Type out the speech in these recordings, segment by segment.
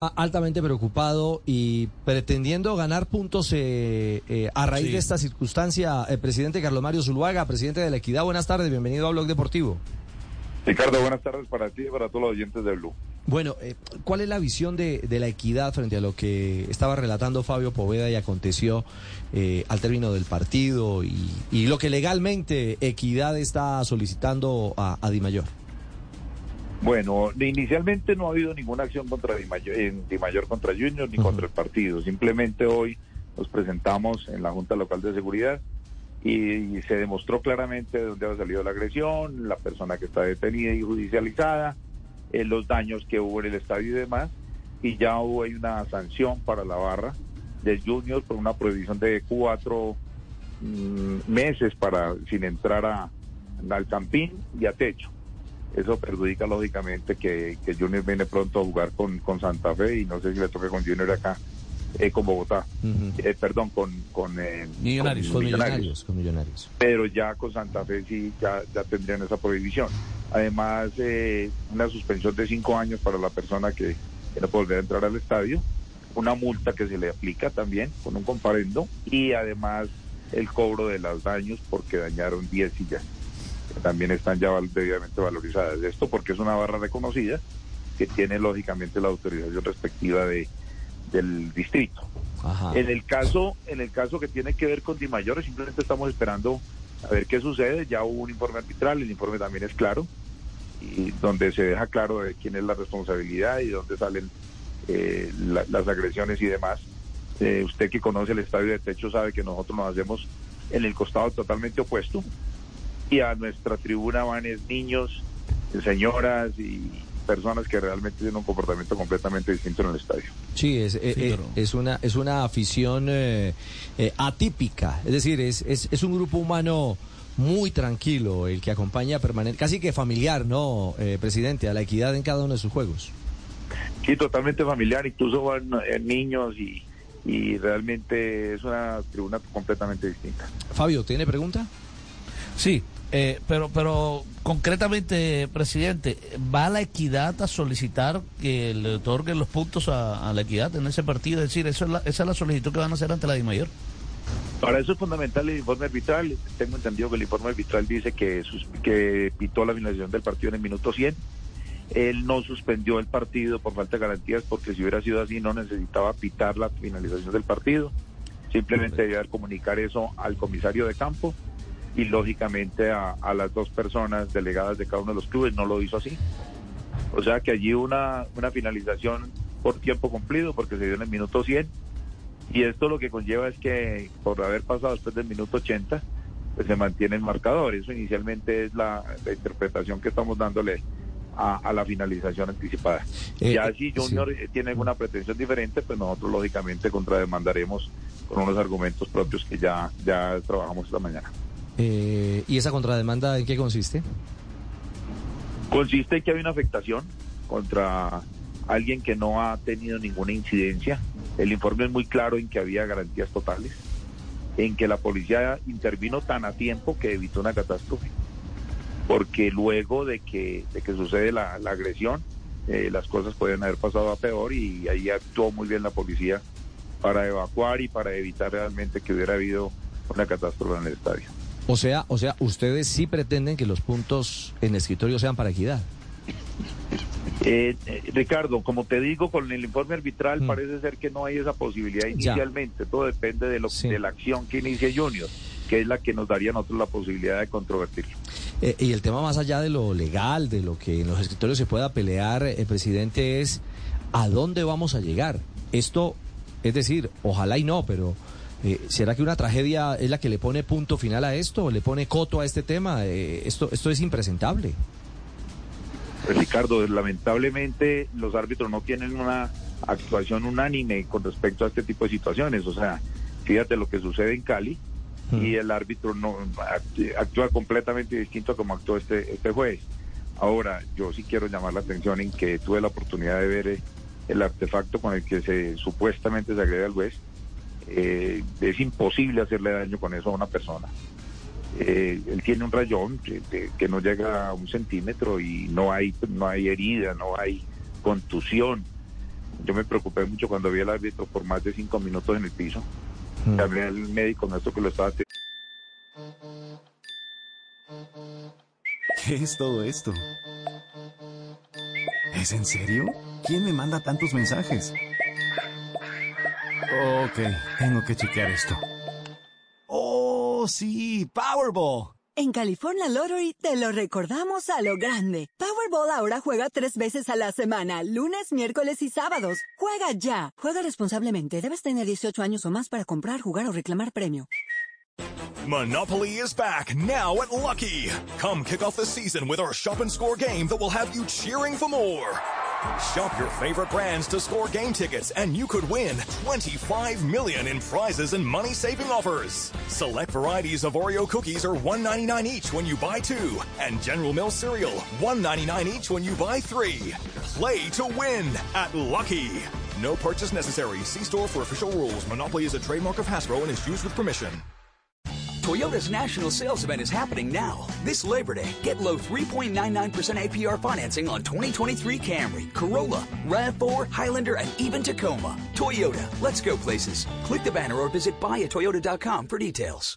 altamente preocupado y pretendiendo ganar puntos eh, eh, a raíz de esta circunstancia. El presidente Carlos Mario Zuluaga, presidente de la Equidad, buenas tardes, bienvenido a Blog Deportivo. Ricardo, buenas tardes para ti y para todos los oyentes de Blue. Bueno, eh, ¿cuál es la visión de, la equidad frente a lo que estaba relatando Fabio Poveda y aconteció al término del partido y, lo que legalmente equidad está solicitando a, a Di Mayor? Bueno, inicialmente no ha habido ninguna acción contra Di Mayor, contra Junior ni contra el partido. Simplemente hoy nos presentamos en la Junta Local de Seguridad y, se demostró claramente de dónde ha salido la agresión, la persona que está detenida y judicializada, eh, los daños que hubo en el estadio y demás. Y ya hubo una sanción para la barra de Junior por una prohibición de cuatro mm, meses para sin entrar a, al campín y a techo. Eso perjudica lógicamente que, que Junior viene pronto a jugar con, con Santa Fe y no sé si le toque con Junior acá. Eh, con Bogotá, eh, perdón, con, con, eh, millonarios, con, millonarios, con, millonarios, Pero ya con Santa Fe sí, ya, ya tendrían esa prohibición. Además, una suspensión de cinco años para la persona que, que no puede volver a entrar al estadio, una multa que se le aplica también con un comparendo y además el cobro de los daños porque dañaron 10 sillas también están ya debidamente valorizadas. Esto porque es una barra reconocida que tiene lógicamente la autorización respectiva de, del distrito. En el caso, en el caso que tiene que ver con Di Mayor, simplemente estamos esperando a ver qué sucede. Ya hubo un informe arbitral, el informe también es claro, y donde se deja claro de quién es la responsabilidad y dónde salen eh, las agresiones y demás. Eh, usted que conoce el estadio de techo sabe que nosotros nos hacemos en el costado totalmente opuesto y a nuestra tribuna van niños, señoras y personas que realmente tienen un comportamiento completamente distinto en el estadio. Sí, es, eh, eh, es, una, es una afición eh, atípica, es decir, es, es, es, un grupo humano muy tranquilo, el que acompaña permanente, casi que familiar, ¿no, presidente? A la equidad en cada uno de sus juegos. Sí, totalmente familiar, incluso van niños y, y realmente es una tribuna completamente distinta. Fabio, ¿tiene pregunta? Sí, eh, pero, pero concretamente, presidente, ¿va la equidad a solicitar que le otorguen los puntos a, la equidad en ese partido? Es decir, eso es esa es la solicitud que van a hacer ante la DIMAYOR. Para eso es fundamental el informe arbitral. Tengo entendido que el informe arbitral dice que, que pitó la finalización del partido en el minuto 100. Él no suspendió el partido por falta de garantías porque si hubiera sido así no necesitaba pitar la finalización del partido. Simplemente debía comunicar eso al comisario de campo y lógicamente a, las dos personas delegadas de cada uno de los clubes no lo hizo así. O sea que allí una, una finalización por tiempo cumplido porque se dio en el minuto 100 y esto lo que conlleva es que por haber pasado después del minuto 80 pues se mantiene el marcador. Eso inicialmente es la, interpretación que estamos dándole a, la finalización anticipada. Eh, ya si Junior tiene alguna pretensión diferente, pues nosotros lógicamente contrademandaremos con unos argumentos propios que ya, ya trabajamos esta mañana. Eh, ¿Y esa contrademanda en qué consiste? Consiste en que hay una afectación contra alguien que no ha tenido ninguna incidencia. El informe es muy claro en que había garantías totales, en que la policía intervino tan a tiempo que evitó una catástrofe, porque luego de que, de que sucede la, agresión, eh, las cosas pueden haber pasado a peor y ahí actuó muy bien la policía para evacuar y para evitar realmente que hubiera habido una catástrofe en el estadio. O sea, o sea, ustedes sí pretenden que los puntos en el escritorio sean para equidad. Eh, eh, Ricardo, como te digo, con el informe arbitral mm. parece ser que no hay esa posibilidad inicialmente. Todo depende de, lo, de la acción que inicie Junior, que es la que nos daría a nosotros la posibilidad de controvertirlo. Eh, y el tema más allá de lo legal, de lo que en los escritorios se pueda pelear, el presidente, es a dónde vamos a llegar. Esto, es decir, ojalá y no, pero eh, ¿Será que una tragedia es la que le pone punto final a esto le pone coto a este tema? Eh, esto, esto es impresentable. Pues Ricardo, lamentablemente los árbitros no tienen una actuación unánime con respecto a este tipo de situaciones. O sea, fíjate lo que sucede en Cali y el árbitro no actúa completamente distinto a como actuó este, este juez. Ahora, yo sí quiero llamar la atención en que tuve la oportunidad de ver eh, el artefacto con el que se supuestamente se agrede al juez eh, es imposible hacerle daño con eso a una persona. Eh, él tiene un rayón que, no llega a un centímetro y no hay, no hay herida, no hay contusión. Yo me preocupé mucho cuando vi al árbitro por más de cinco minutos en el piso. Mm. Llamé al médico nuestro que lo estaba ¿Qué es todo esto? ¿Es en serio? ¿Quién me manda tantos mensajes? Ok, tengo que chequear esto. ¡Oh, sí! ¡Powerball! En California Lottery te lo recordamos a lo grande. Powerball ahora juega tres veces a la semana, lunes, miércoles y sábados. Juega ya. Juega responsablemente. Debes tener 18 años o más para comprar, jugar o reclamar premio. Monopoly is back now at Lucky. Come kick off the season with our shop and score game that will have you cheering for more. Shop your favorite brands to score game tickets and you could win 25 million in prizes and money-saving offers. Select varieties of Oreo cookies are 1.99 each when you buy 2 and General Mills cereal 1.99 each when you buy 3. Play to win at Lucky. No purchase necessary. See store for official rules. Monopoly is a trademark of Hasbro and is used with permission. Toyota's national sales event is happening now. This Labor Day, get low 3.99% APR financing on 2023 Camry, Corolla, RAV4, Highlander, and even Tacoma. Toyota, let's go places. Click the banner or visit buyatoyota.com for details.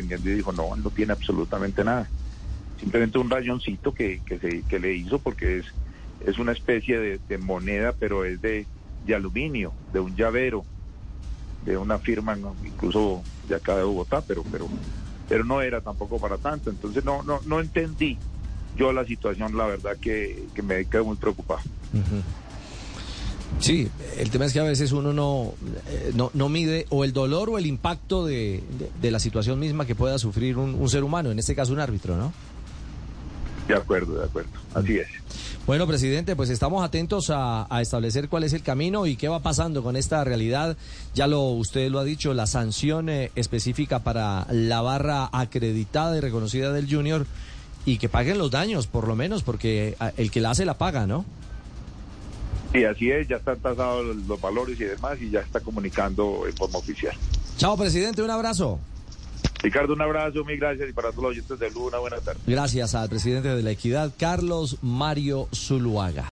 y dijo, no, no tiene absolutamente nada. Simplemente un rayoncito que, que, se, que le hizo porque es, es una especie de, moneda, pero es de, de aluminio, de un llavero, de una firma incluso de acá de Bogotá, pero, pero, pero no era tampoco para tanto. Entonces no, no, no entendí yo la situación, la verdad que, que me quedé muy preocupado. Sí, el tema es que a veces uno no, eh, no, no mide o el dolor o el impacto de, de- de la situación misma que pueda sufrir un, un ser humano, en este caso un árbitro, ¿no? De acuerdo, de acuerdo. Así es. Bueno, presidente, pues estamos atentos a, a establecer cuál es el camino y qué va pasando con esta realidad. Ya lo usted lo ha dicho, la sanción eh, específica para la barra acreditada y reconocida del Junior y que paguen los daños, por lo menos, porque ah, el que la hace la paga, ¿no? Y así es, ya están tasados los, los valores y demás y ya está comunicando en forma oficial. Chao, presidente, un abrazo. Ricardo, un abrazo, mil gracias y para todos los oyentes de Luz, una buena tarde. Gracias al presidente de la Equidad, Carlos Mario Zuluaga.